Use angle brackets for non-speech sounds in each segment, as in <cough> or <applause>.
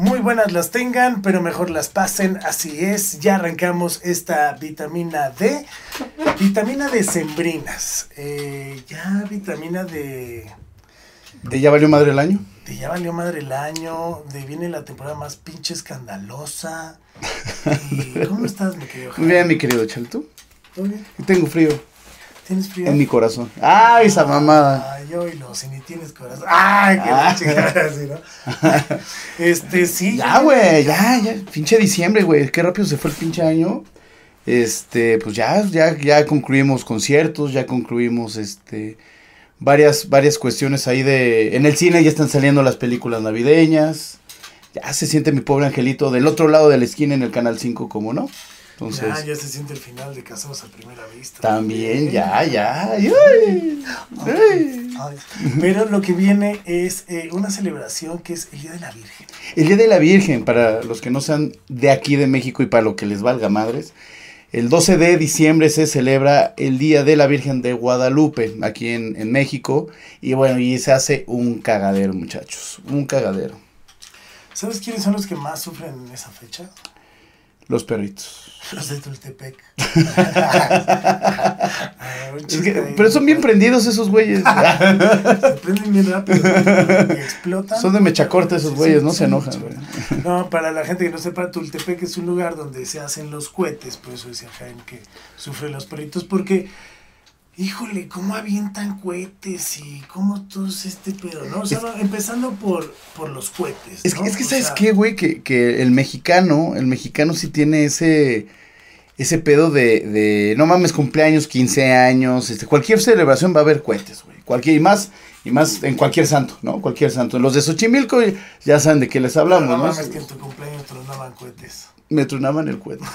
Muy buenas las tengan, pero mejor las pasen. Así es, ya arrancamos esta vitamina D. Vitamina de sembrinas. Eh, ya vitamina de... ¿De ya valió madre el año? De ya valió madre el año. De viene la temporada más pinche escandalosa. <laughs> Y, ¿Cómo estás, mi querido Muy bien, mi querido Chal, ¿tú? ¿Todo bien? Tengo frío ¿Tienes frío? en mi corazón. ¡Ay, esa mamada! Ay, yo y lo, si ni tienes corazón. ¡Ay, qué Ah. así, ¿no? <laughs> Este, sí. Ya, güey, ya, ya. Pinche diciembre, güey. Qué rápido se fue el pinche año. Este, pues ya, ya, ya concluimos conciertos, ya concluimos, este, varias, varias cuestiones ahí de, en el cine ya están saliendo las películas navideñas. Ya se siente mi pobre angelito del otro lado de la esquina en el Canal 5, como no. Entonces, Ya, ya se siente el final de Casados a Primera Vista. también, ya, ya. ay, ay, ay. Ay, Pero lo que viene es eh, una celebración que es el Día de la Virgen. El Día de la Virgen, para los que no sean de aquí de México y para lo que les valga madres, el 12 de diciembre se celebra el Día de la Virgen de Guadalupe, aquí en, en México. Y bueno, y se hace un cagadero, muchachos, un cagadero. ¿Sabes quiénes son los que más sufren en esa fecha? Los perritos. <laughs> Los de Tultepec. <laughs> Es que- pero son bien prendidos esos güeyes. <laughs> Se prenden bien rápido y explotan. son de mecha corta esos Sí, güeyes, no sí, se enojan, sí. No, para la gente que no sepa, Tultepec es un lugar donde se hacen los cohetes, por eso decía Jaime que sufren los perritos, porque, híjole, cómo avientan cohetes y cómo todo es este pedo, ¿no? O sea, empezando por, por los cohetes. Es que, ¿no? es que ¿sabes sea, qué, güey? Que, que el mexicano, el mexicano sí tiene ese, ese pedo de, de, no mames, cumpleaños, 15 años, este, cualquier celebración va a haber cohetes, güey. Cualquier, y más, y más en cualquier santo, ¿no? Cualquier santo. Los de Xochimilco ya saben de qué les hablamos, no ¿no? mames que en tu cumpleaños tronaban cohetes. Me tronaban el cohete. <laughs>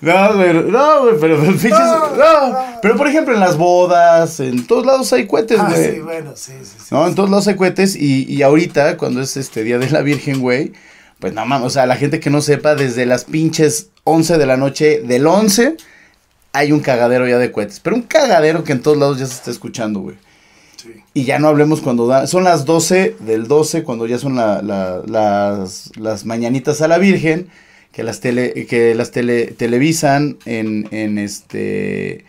No, pero No, no, no. pero por ejemplo en las bodas, en todos lados hay cohetes, Ah, güey. sí, bueno, sí, sí, sí. No, en todos lados hay cohetes y, y ahorita, cuando es este Día de la Virgen, güey, pues no mames, o sea, la gente que no sepa, desde las pinches 11 de la noche, del 11, hay un cagadero ya de cohetes. Pero un cagadero que en todos lados ya se está escuchando, güey. Sí. Y ya no hablemos cuando da, son las 12 del 12, cuando ya son la- la- las, las mañanitas a la Virgen, que las tele, que las tele, televisan en, en este,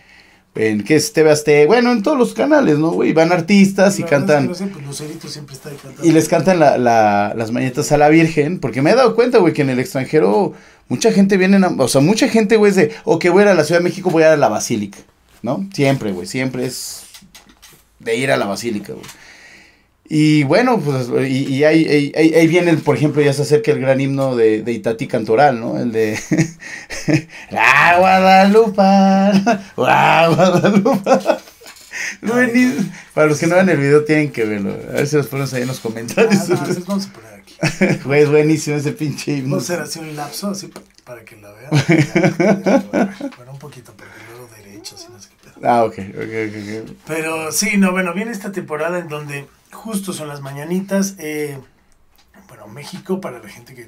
en, ¿qué es? TV bueno, en todos los canales, ¿no, güey? Van artistas y es cantan. que No sé, pues Lucerito siempre está ahí cantando. Y les cantan la, la- las mañanitas a la Virgen, porque me he dado cuenta, güey, que en el extranjero mucha gente viene, a- o sea, mucha gente, güey, es de, ok, voy a ir a la Ciudad de México, voy a ir a la Basílica, ¿no? Siempre, güey, siempre es de ir a la Basílica, güey. Y bueno, pues, y, ahí, ahí, ahí- viene, por ejemplo, ya se acerca el gran himno de, de Itatí Cantoral, ¿no? El de, <laughs> ¡Ah, Guadalupe! <laughs> ¡Ah, Guadalupe! Para los que no ven el video tienen que verlo. A ver si los ponemos ahí en los Ah, comentarios. no, entonces vamos a poner aquí. <laughs> Güey, es buenísimo ese pinche himno. Vamos a hacer así un lapso, así pa- para que la vean. <laughs> Bueno, un poquito, porque luego derechos y no sé qué pedo. Ah, ok, ok, ok. Pero sí, no, bueno, viene esta temporada en donde justo son las mañanitas. eh, bueno, México, para la gente que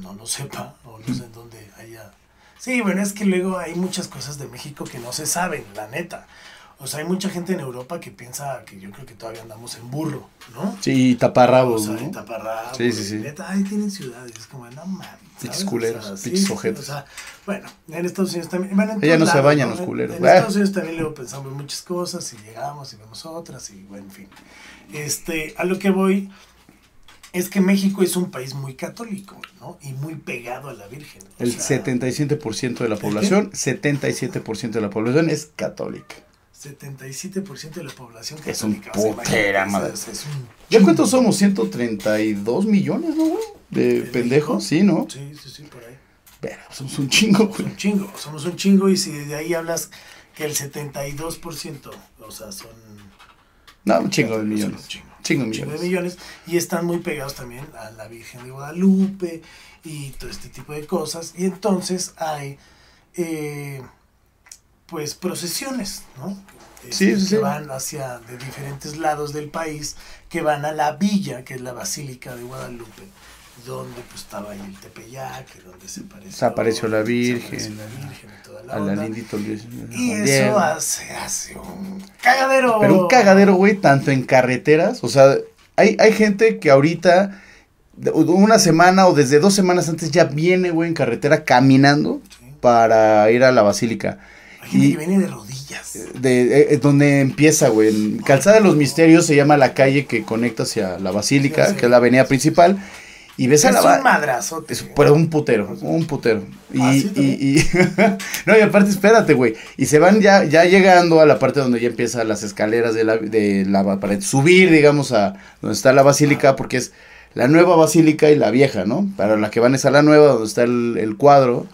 no lo sepa, o no sé en dónde haya. Sí, bueno, es que luego hay muchas cosas de México que no se saben, la neta. O sea, hay mucha gente en Europa que piensa que yo creo que todavía andamos en burro, ¿no? Sí, O taparrabos, sea, ¿no? en taparrabos, Sí, sí, sí. neta, ahí tienen ciudades, es como, no mames. Pinches culeros, O sea, pinches sí, ojetes. o sea, bueno, en Estados Unidos también. Bueno, en todos no se bañan ¿no? los En- culeros. En. Estados <laughs> Unidos también luego pensamos muchas cosas y llegamos y vemos otras y bueno, en fin. Este, a lo que voy es que México es un país muy católico, ¿no? Y muy pegado a la Virgen. o El sea, 77% de la población, 77% de la población es católica. 77% de la población Es un putera, madre. es- es un ¿Ya cuántos somos? 132 millones, ¿no, güey? De ¿En pendejos, sí? ¿no? Sí, sí, sí, por ahí. Pero somos un chingo, Somos güey. un chingo, somos un chingo y si de ahí hablas que el 72%, o sea, son... No, un chingo de millones. un chingo. Chingo de chingo millones y están muy pegados también a la Virgen de Guadalupe y todo este tipo de cosas. Y entonces hay, eh, pues, procesiones, ¿no? Sí, Este, sí, que sí. van hacia de diferentes lados del país, que van a la villa, que es la Basílica de Guadalupe, donde pues estaba ahí el Tepeyac, donde se apareció, Se apareció la Virgen, se apareció la Virgen y toda la A la onda. Y eso hace, hace un cagadero. Pero un cagadero, güey, tanto en carreteras. O sea, hay, hay gente que ahorita, una semana o desde dos semanas antes, ya viene, güey, en carretera caminando Sí. para ir a la basílica. Gente y- que viene de rodillas. De, eh, eh, donde empieza, güey. en Calzada de los Misterios se llama la calle que conecta hacia la basílica, Sí, sí. que es la avenida principal. Y ves a es la un ba- madrazote. es- pero un putero, un putero. Y, Ah, sí, y, y- <laughs> no, y aparte, espérate, güey. Y se van ya, ya llegando a la parte donde ya empiezan las escaleras de la, de la para subir, digamos, a donde está la basílica, porque es la nueva basílica y la vieja, ¿no? Para la que van es a la nueva, donde está el, el cuadro.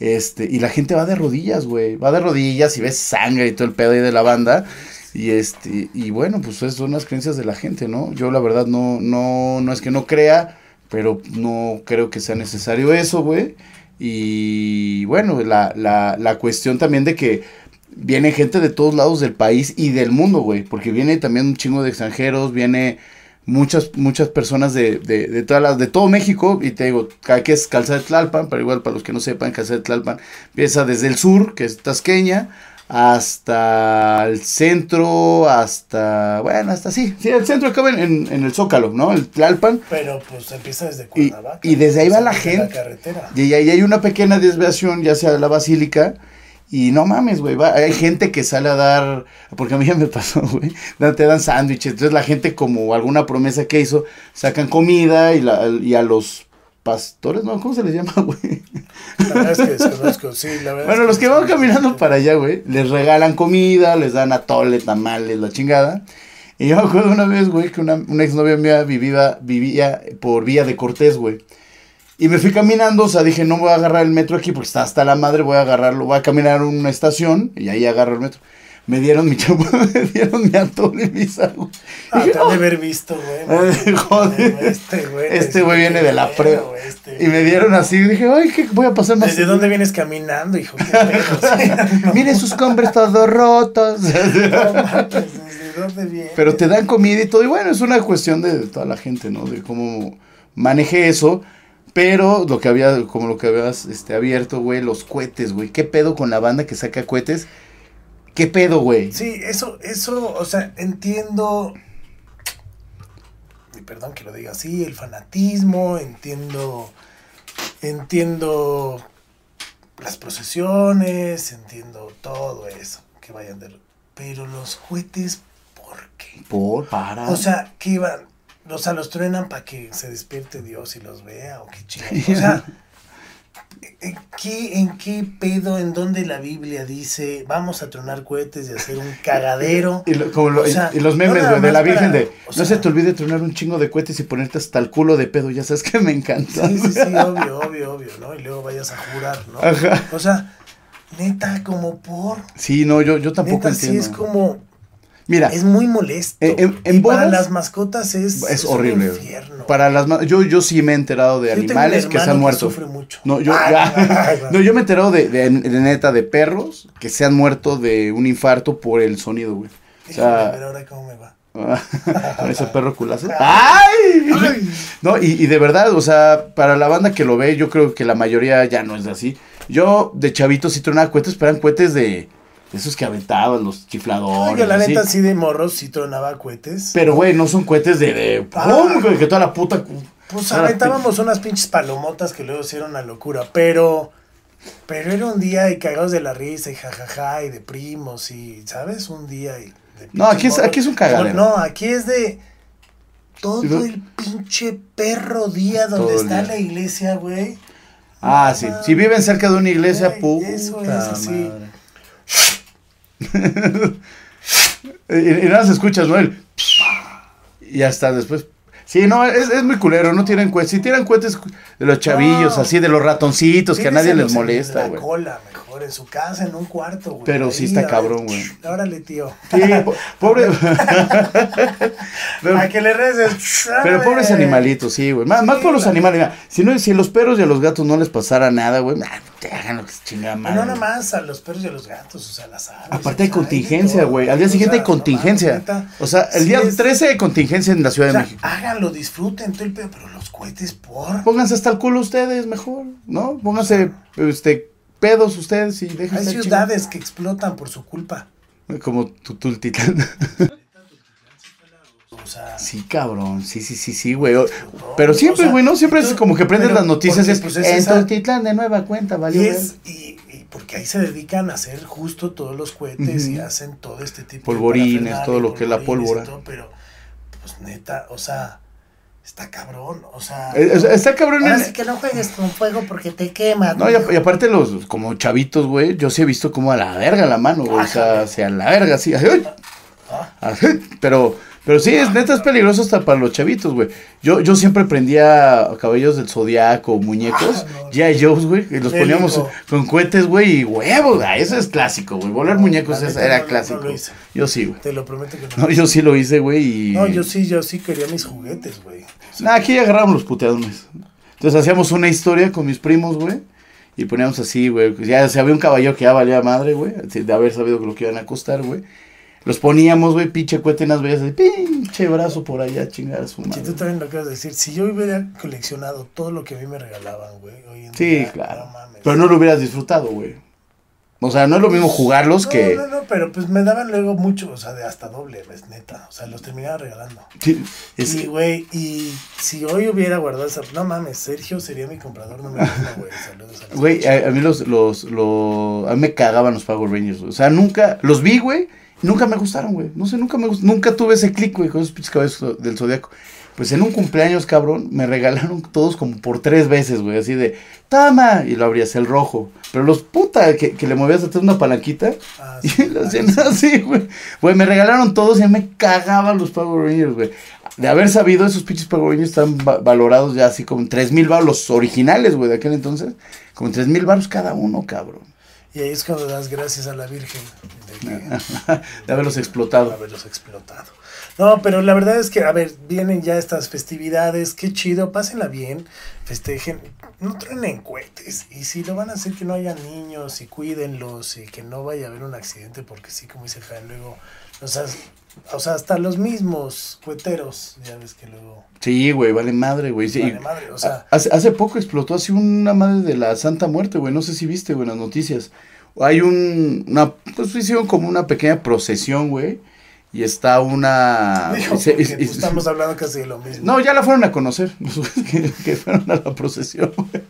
Este, y la gente va de rodillas, güey. Va de rodillas y ves sangre y todo el pedo ahí de la banda. Y este, y bueno, pues son las creencias de la gente, ¿no? Yo la verdad no, no, no es que no crea, pero no creo que sea necesario eso, güey. Y bueno, la, la, la cuestión también de que viene gente de todos lados del país y del mundo, güey. Porque viene también un chingo de extranjeros, viene muchas, muchas personas de, de, de todas las, de todo México. Y te digo, que es Calzada de Tlalpan, pero igual para los que no sepan, Calzada de Tlalpan empieza desde el sur, que es Tasqueña, hasta el centro, hasta, bueno, hasta sí, sí, el centro acaba en, en, en el Zócalo, ¿no? El Tlalpan. Pero pues empieza desde Cuernavaca. y desde ahí va la gente. carretera. Y ahí hay una pequeña desviación, ya sea la basílica. Y no mames, güey. Hay gente que sale a dar. Porque a mí ya me pasó, <laughs> güey. Te dan sándwiches. Entonces la gente, como alguna promesa que hizo, sacan comida y, la, y a los pastores, ¿no? ¿Cómo se les llama, <laughs> güey? La verdad es que desconozco, sí, la verdad. Bueno, es los que van caminando para allá, güey, les regalan comida, les dan atole, tamales, la chingada. Y yo me acuerdo una vez, güey, que una, una exnovia mía vivía, vivía por Vía de Cortés, güey. Y me fui caminando, o sea, dije, no voy a agarrar el metro aquí porque está hasta la madre, voy a agarrarlo, voy a caminar a una estación y ahí agarro el metro. Me dieron mi chapo, <laughs> me dieron mi atole y mi sándwich. Ah, te de haber visto, güey. Ay, <laughs> joder. Este güey. Este güey viene de la pre. este Y me dieron así, dije, ay, ¿qué voy a pasar más? ¿Desde dónde vienes caminando, hijo? ¿Qué pedo? <laughs> Mire sus compres todos rotos. No mames, ¿Desde dónde vienes? Pero te dan comida y todo. Y bueno, es una cuestión de toda la gente, ¿no? De cómo maneje eso. Pero lo que había, como lo que habías este, abierto, güey, los cohetes, güey. ¿Qué pedo con la banda que saca cohetes? ¿Qué pedo, güey? Sí, eso, eso, o sea, entiendo. Y perdón que lo diga así, el fanatismo, entiendo. Entiendo las procesiones, entiendo todo eso, que vayan de. Pero los cohetes, ¿por qué? Por, para. O sea, que iban. O sea, los truenan para que se despierte Dios y los vea, o qué chido. O sea, <laughs> ¿en qué, ¿en qué pedo, en dónde la Biblia dice vamos a tronar cohetes y hacer un <laughs> cagadero? y, lo- como lo- o sea, y los no memes, güey, de la Virgen para- de. o no se te olvide tronar un chingo de cohetes y ponerte hasta el culo de pedo. Ya sabes que me encanta. Sí, sí, sí, <laughs> obvio, obvio, obvio, ¿no? Y luego vayas a jurar, ¿no? Ajá. O sea, neta, como por. Sí, no, yo, yo tampoco Neta, sí entiendo. es como. Mira, Es muy molesto. En- en- en y para las mascotas es. es un horrible. infierno. Para las yo, yo sí me he enterado de Yo tengo un animales que se han muerto. sufre mucho. No, yo, Ay, ya- ay, ay, <laughs> no, yo me he enterado de, de, de neta de perros que se han muerto de un infarto por el sonido, güey. O Déjame ver sea, ahora cómo me va. <laughs> con ese perro culazo. <laughs> ¡Ay! Ay. No, y, y de verdad, o sea, para la banda que lo ve, yo creo que la mayoría ya no es así. Yo de chavito sí tronaba cohetes, pero eran cohetes de, de esos que aventaban, los chifladores. Oiga, la así. neta, sí de morros sí tronaba cohetes. Pero, güey, no son cohetes de, de Ah. que toda la puta... Pues la aventábamos unas pinches palomotas que luego hicieron una locura, pero pero era un día y cagados de la risa y jajaja y de primos y, ¿sabes? Un día y... de No, aquí es- aquí es un cagadero. No, aquí es de todo el pinche perro día donde Todo está día. la iglesia, güey. Ah, sí. Si viven cerca de una iglesia, Güey, puta eso es así. madre. <laughs> y, y nada más escuchas, ¿no? El... Y ya está, después... Sí, no, es, es muy culero, no tienen cohetes. Si tiran cohetes de los chavillos, No. así, de los ratoncitos, que a nadie les molesta, güey. cola, mejor, peor, en su casa, en un cuarto, güey. Pero sí Ahí, está a ver, cabrón, güey. <laughs> Órale, tío. Sí, po- pobre. <laughs> pero, a que le reces. pero pobres animalitos, sí, güey. Más, más Sí, por los animales. mira, si, no, si los perros y a los gatos no les pasara nada, güey, nah, te hagan lo que se chingada madre. no nada más a los perros y a los gatos, o sea, a las aves. Aparte hay contingencia, güey. Al día siguiente hay sea, contingencia. O sea, el Sí día es- 13 hay contingencia en la Ciudad O de México. háganlo, disfruten todo el pedo, pero los cohetes por. Pónganse hasta el culo ustedes, mejor, ¿no? Pónganse, este, pedos ustedes y déjense Hay ciudades que explotan por su culpa. Como tu Tultitlán. <laughs> O sea, Sí, cabrón, sí, sí, sí, sí, güey. Pero siempre, O sea, güey, ¿no? Siempre es como que prendes las noticias porque, es, pues, es en esa- de nueva cuenta, valió y, es, y, y porque ahí se dedican a hacer justo todos los cohetes y hacen todo este tipo Polvorines, de parafernalia, todo lo que es la polvorines pólvora. todo, pero, pues neta, o sea, está cabrón, o sea. Está cabrón ahora en- sí que no juegues con fuego porque te quemas. No, y, mijo. a- y aparte los, como chavitos, güey, yo sí he visto como a la verga la mano, güey, o sea, hacia la verga, así, ay, Ah, pero, pero sí, es neta, es peligroso hasta para los chavitos, güey. Yo, yo siempre prendía cabellos del zodiaco, muñecos, Ah, no. G.I. Joe's, güey, y los poníamos con cohetes, güey, y huevos, ah, eso es clásico, güey, volar muñecos es- era no, clásico. yo sí, güey. Te lo prometo que no. No, yo sí lo hice, güey, y... No, yo sí, yo sí quería mis juguetes, güey. Sea, Nah, aquí agarramos los puteadones. Entonces hacíamos una historia con mis primos, güey. Y poníamos así, güey. Ya si había un caballo que ya valía madre, güey. De haber sabido lo que iban a costar, güey. Los poníamos, güey, pinche cuete en las bellas. Pinche brazo por allá, chingar a su Si tú también lo acabas de decir, si yo hubiera coleccionado todo lo que a mí me regalaban, güey, hoy en Sí, día, claro. no mames. Pero no lo hubieras disfrutado, güey. O sea, no es lo mismo jugarlos no, que. No, no, pero pues me daban luego mucho, o sea, de hasta doble, pues neta. O sea, los terminaba regalando. Sí, es- Y, güey, y si hoy hubiera guardado esa. No mames, Sergio sería mi comprador número uno, güey. Saludos a los Güey, a, a mí los, los, los, a mí me cagaban los Power Rangers. O sea, nunca, los vi, güey, nunca me gustaron, güey. No sé, nunca me gust- nunca tuve ese click, güey, con esos pinches cabezos del Zodíaco. Pues en un cumpleaños, cabrón, me regalaron todos como por tres veces, güey, así de, toma, y lo abrías el rojo. Pero los puta, que, que le movías atrás una palanquita, Ah, <laughs> y lo hacían sí. así, güey. Güey, me regalaron todos y me cagaban los Power Rangers, güey. De haber sabido, esos pinches Power Rangers están va- valorados ya así como en tres mil baros, los originales, güey, de aquel entonces. Como en tres mil baros cada uno, cabrón. Y ahí es cuando das gracias a la Virgen de, <laughs> que, de haberlos de explotado. haberlos explotado. No, pero la verdad es que, a ver, vienen ya estas festividades, qué chido, pásenla bien, festejen, no truenen cohetes. Y si lo van a hacer, que no haya niños y cuídenlos y que no vaya a haber un accidente, porque sí, como dice Jaén, luego, o sea, o sea, hasta los mismos coheteros, ya ves que luego, Sí, güey, vale madre, güey. Sí, vale madre, o sea, hace, hace poco explotó así una madre de la Santa Muerte, güey. No sé si viste, güey, las noticias. Hay un, una, pues hicieron como una pequeña procesión, güey. Y está una... se- y- y- estamos hablando casi de lo mismo. No, ya la fueron a conocer, <laughs> que, que fueron a la procesión, güey.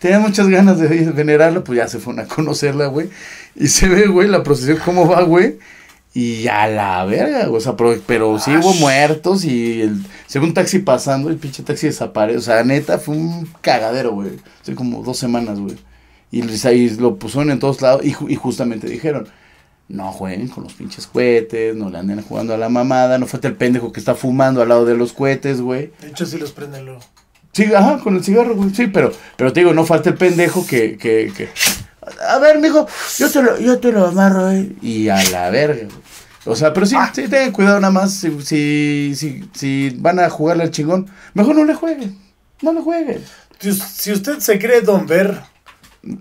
Tenían muchas ganas de venerarla, pues ya se fueron a conocerla, güey. Y se ve, güey, la procesión cómo va, güey. Y a la verga, o sea, pero, pero sí hubo muertos y el, se ve un taxi pasando, el pinche taxi desaparece. O sea, neta, fue un cagadero, güey. Hace como dos semanas, güey. Y, lo pusieron en todos lados y justamente dijeron, no jueguen con los pinches cohetes, no le anden jugando a la mamada, no falta el pendejo que está fumando al lado de los cohetes, güey. De hecho, sí los prenden luego. Sí, ajá, con el cigarro, güey. Sí, pero, pero te digo, no falta el pendejo que, que, que. A ver, mijo, yo te lo, yo te lo amarro, eh. Y a la verga, güey. O sea, pero sí, Ah. sí, tengan cuidado nada más. Si, si, si, si van a jugarle al chingón, mejor no le jueguen. No le jueguen. Si, si usted se cree Don Ver,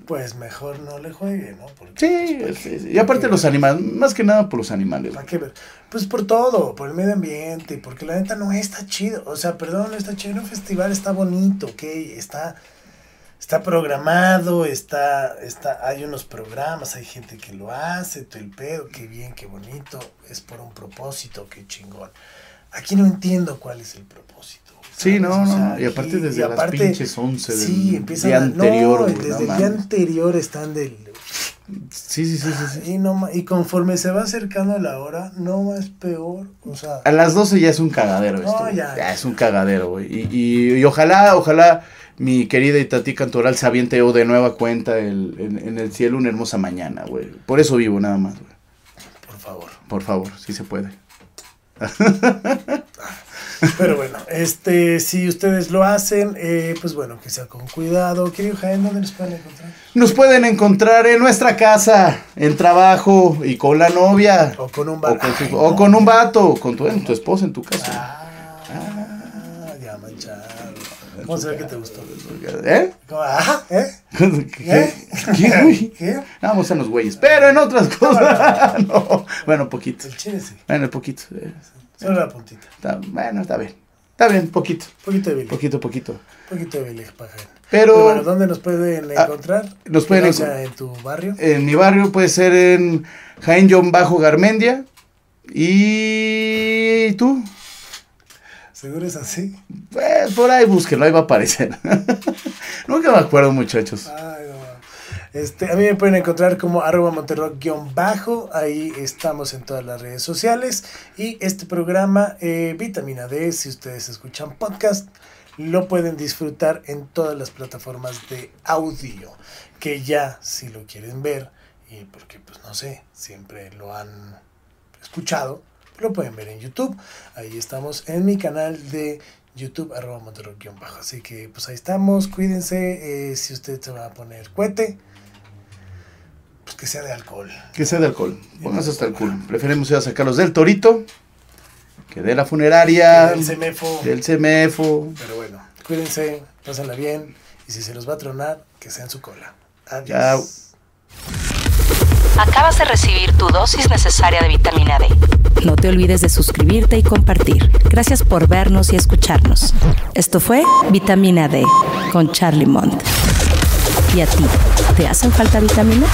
pues mejor no le juegue, ¿no? Porque, Sí, pues, sí, sí. y aparte los animales, más que nada por los animales. ¿Para qué ver? Pues por todo, por el medio ambiente, porque la neta no está chido. O sea, perdón, no está chido. Un festival está bonito, ¿ok? Está, está programado, está, está, hay unos programas, hay gente que lo hace, todo el pedo, qué bien, qué bonito. Es por un propósito, qué chingón. Aquí no entiendo cuál es el propósito. Sí, no, O no. y aparte desde y las pinches 11 del Sí, empiezan día a- anterior, no, desde no el día anterior están del... Sí, sí, sí, sí, sí. Y, no, y conforme se va acercando la hora, no más peor. O sea, A las 12 ya es un cagadero No, esto. ya. ya. es un cagadero, güey. Y, y, y ojalá, ojalá mi querida Itatí Cantoral se aviente o de nueva cuenta el, en, en el cielo una hermosa mañana, güey. Por eso vivo nada más, güey. por favor. Por favor, si se puede. Pero bueno, Este, si ustedes lo hacen, eh, pues bueno, que sea con cuidado. Querido Jaén, ¿dónde nos pueden encontrar? Nos pueden encontrar en nuestra casa, en trabajo y con la novia. O con un O vato. su- o con un vato, con tu, tu esposa en tu casa. Ah, ya manchado. ¿Cómo se ve que te gustó? ¿Eh? ¿eh? ¿Qué? ¿Qué, güey? <laughs> ¿Qué? Vamos a los güeyes. Pero en otras cosas. <laughs> no. Bueno, poquito. El chile sí. Bueno, poquito. Solo la puntita. está- bueno, está bien. Está bien, poquito. Poquito de Billy. Poquito, poquito. poquito de Billy para. Pero- Pero bueno, ¿dónde nos pueden Ah, encontrar? nos pueden Que no encon- sea en tu barrio. En mi barrio puede ser en Jaén John Bajo Garmendia. ¿Y tú? ¿Seguro es así? Pues por ahí búsquenlo, ahí va a aparecer. <laughs> Nunca me acuerdo, muchachos. Ay, no. Este, a mí me pueden encontrar como arroba monterrock-bajo, ahí estamos en todas las redes sociales. Y este programa eh, Vitamina D, si ustedes escuchan podcast, lo pueden disfrutar en todas las plataformas de audio, que ya si lo quieren ver, y porque pues no sé, siempre lo han escuchado, lo pueden ver en YouTube, ahí estamos en mi canal de YouTube, arroba monterrock-bajo, así que pues ahí estamos, cuídense, eh, si usted se va a poner cohete, pues que sea de alcohol. Que sea de alcohol. Pónganse hasta el culo. Preferimos ir a sacarlos del torito que de la funeraria, El CEMEFO. del CEMEFO. Pero bueno, cuídense, pásenla bien. Y si se los va a tronar, que sea en su cola. Adiós. Chao. Acabas de recibir tu dosis necesaria de vitamina D. No te olvides de suscribirte y compartir. Gracias por vernos y escucharnos. Esto fue Vitamina D con Charlie Mont. ¿Y a ti? ¿Te hacen falta vitaminas?